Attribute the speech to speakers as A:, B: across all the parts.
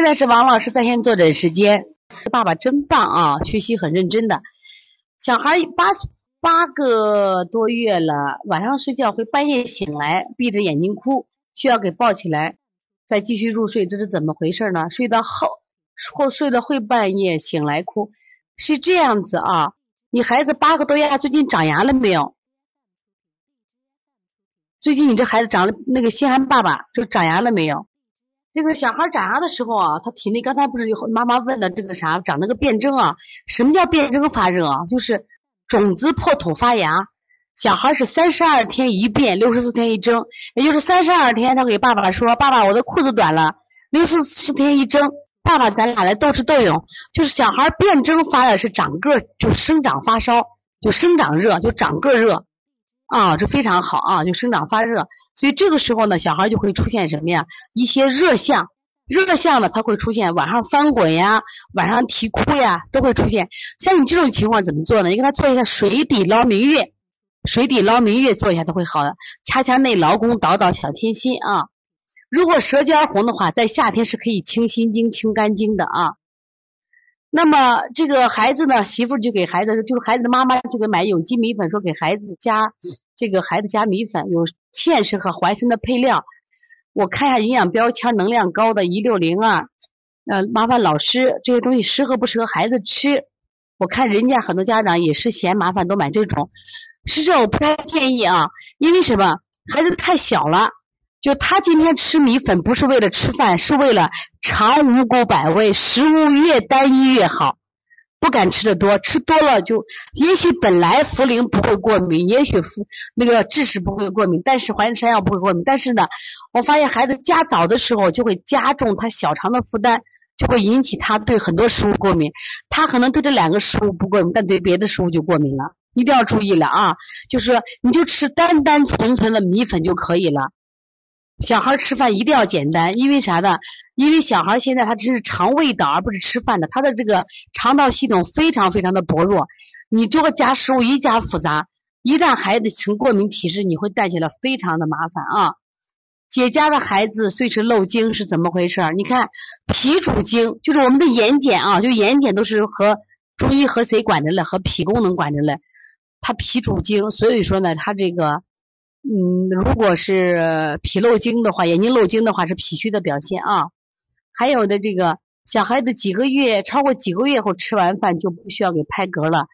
A: 现在是王老师在线坐诊时间，爸爸真棒啊，学习很认真的。小孩八八个多月了，晚上睡觉会半夜醒来，闭着眼睛哭，需要给抱起来，再继续入睡，这是怎么回事呢？睡到后或睡到会半夜醒来哭，是这样子啊？你孩子八个多月，最近长牙了没有？最近你这孩子长了那个心寒爸爸就长牙了没有？这个小孩长牙的时候啊，他体内刚才不是有妈妈问的这个啥，长那个变征啊？什么叫变征发热啊？就是种子破土发芽。小孩是三十二天一变，六十四天一征，也就是三十二天，他给爸爸说：“爸爸，我的裤子短了。”六十四天一征，爸爸，咱俩来斗智斗勇。就是小孩变征发热是长个，就生长发烧，就生长热，就长个热啊，这非常好啊，就生长发热。所以这个时候呢，小孩就会出现什么呀？一些热象，热象呢，它会出现晚上翻滚呀，晚上啼哭呀，都会出现。像你这种情况怎么做呢？你给他做一下水底捞明月，水底捞明月做一下都会好的。掐掐内劳宫，导导小天心啊。如果舌尖红的话，在夏天是可以清心经、清肝经的啊。那么这个孩子呢，媳妇就给孩子，就是孩子的妈妈就给买有机米粉，说给孩子加这个孩子加米粉，有芡实和淮参的配料。我看一下营养标签，能量高的一六零二。呃，麻烦老师，这些东西适合不适合孩子吃？我看人家很多家长也是嫌麻烦，都买这种。实际上我不太建议啊，因为什么？孩子太小了。就他今天吃米粉不是为了吃饭，是为了尝五谷百味，食物越单一越好。不敢吃的多，吃多了就也许本来茯苓不会过敏，也许茯那个枳实不会过敏，但是淮山药不会过敏。但是呢，我发现孩子加早的时候就会加重他小肠的负担，就会引起他对很多食物过敏。他可能对这两个食物不过敏，但对别的食物就过敏了。一定要注意了啊！就是你就吃单单纯纯的米粉就可以了。小孩吃饭一定要简单，因为啥呢？因为小孩现在他只是肠胃道，而不是吃饭的，他的这个肠道系统非常非常的薄弱。你这个加食物一加复杂，一旦孩子成过敏体质，你会带起来非常的麻烦啊。姐家的孩子虽是漏精是怎么回事？你看脾主精，就是我们的眼睑啊，就眼睑都是和中医和谁管着嘞？和脾功能管着嘞。他脾主精，所以说呢，他这个。嗯，如果是脾漏精的话，眼睛漏精的话是脾虚的表现啊。还有的这个小孩子几个月超过几个月后吃完饭就不需要给拍嗝了。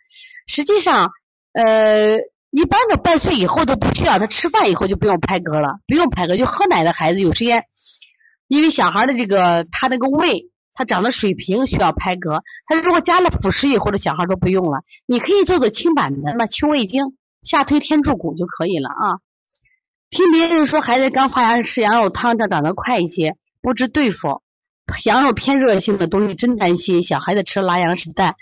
A: 实际上，呃，一般的半岁以后都不需要，他吃饭以后就不用拍嗝了，不用拍嗝。就喝奶的孩子有时间，因为小孩的这个他那个胃他长得水平需要拍嗝。他如果加了辅食以后的小孩都不用了，你可以做做清板的嘛，清胃经、下推天柱骨就可以了啊。听别人说孩子刚发芽吃羊肉汤，这长得快一些，不知对否？羊肉偏热性的东西真担心，小孩子吃了拉羊屎蛋，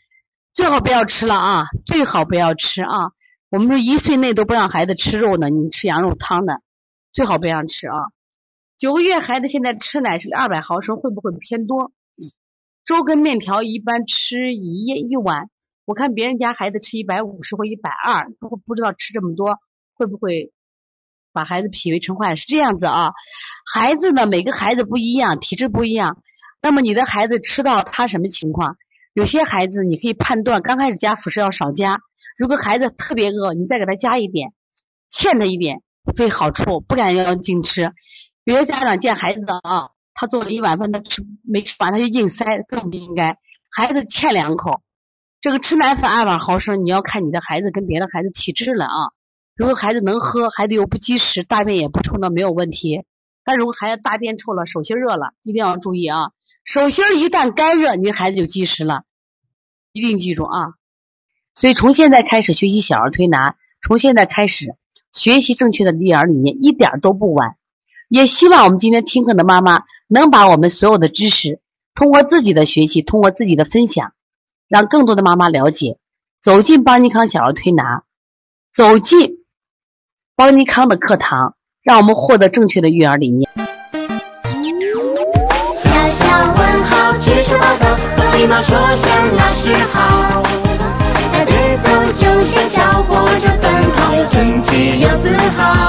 A: 最好不要吃了啊！最好不要吃啊！我们说一岁内都不让孩子吃肉呢，你吃羊肉汤的，最好不让吃啊！九个月孩子现在吃奶是二百毫升，会不会偏多？粥跟面条一般吃一一碗，我看别人家孩子吃一百五十或一百二，不不知道吃这么多会不会？把孩子脾胃撑坏是这样子啊，孩子呢，每个孩子不一样，体质不一样。那么你的孩子吃到他什么情况？有些孩子你可以判断，刚开始加辅食要少加。如果孩子特别饿，你再给他加一点，欠他一点，会好处。不敢要硬吃。有些家长见孩子啊，他做了一碗饭，他吃没吃完他就硬塞，更不应该。孩子欠两口，这个吃奶粉二百毫升，你要看你的孩子跟别的孩子体质了啊。如果孩子能喝，孩子又不积食，大便也不臭，那没有问题。但如果孩子大便臭了，手心热了，一定要注意啊！手心一旦干热，你的孩子就积食了，一定记住啊！所以从现在开始学习小儿推拿，从现在开始学习正确的育儿理念，一点都不晚。也希望我们今天听课的妈妈能把我们所有的知识，通过自己的学习，通过自己的分享，让更多的妈妈了解，走进邦尼康小儿推拿，走进。邦尼康的课堂，让我们获得正确的育儿理念。
B: 小小问号，举手报告，和礼貌说声老师好。带队走就像小火车奔跑，又整齐又自豪。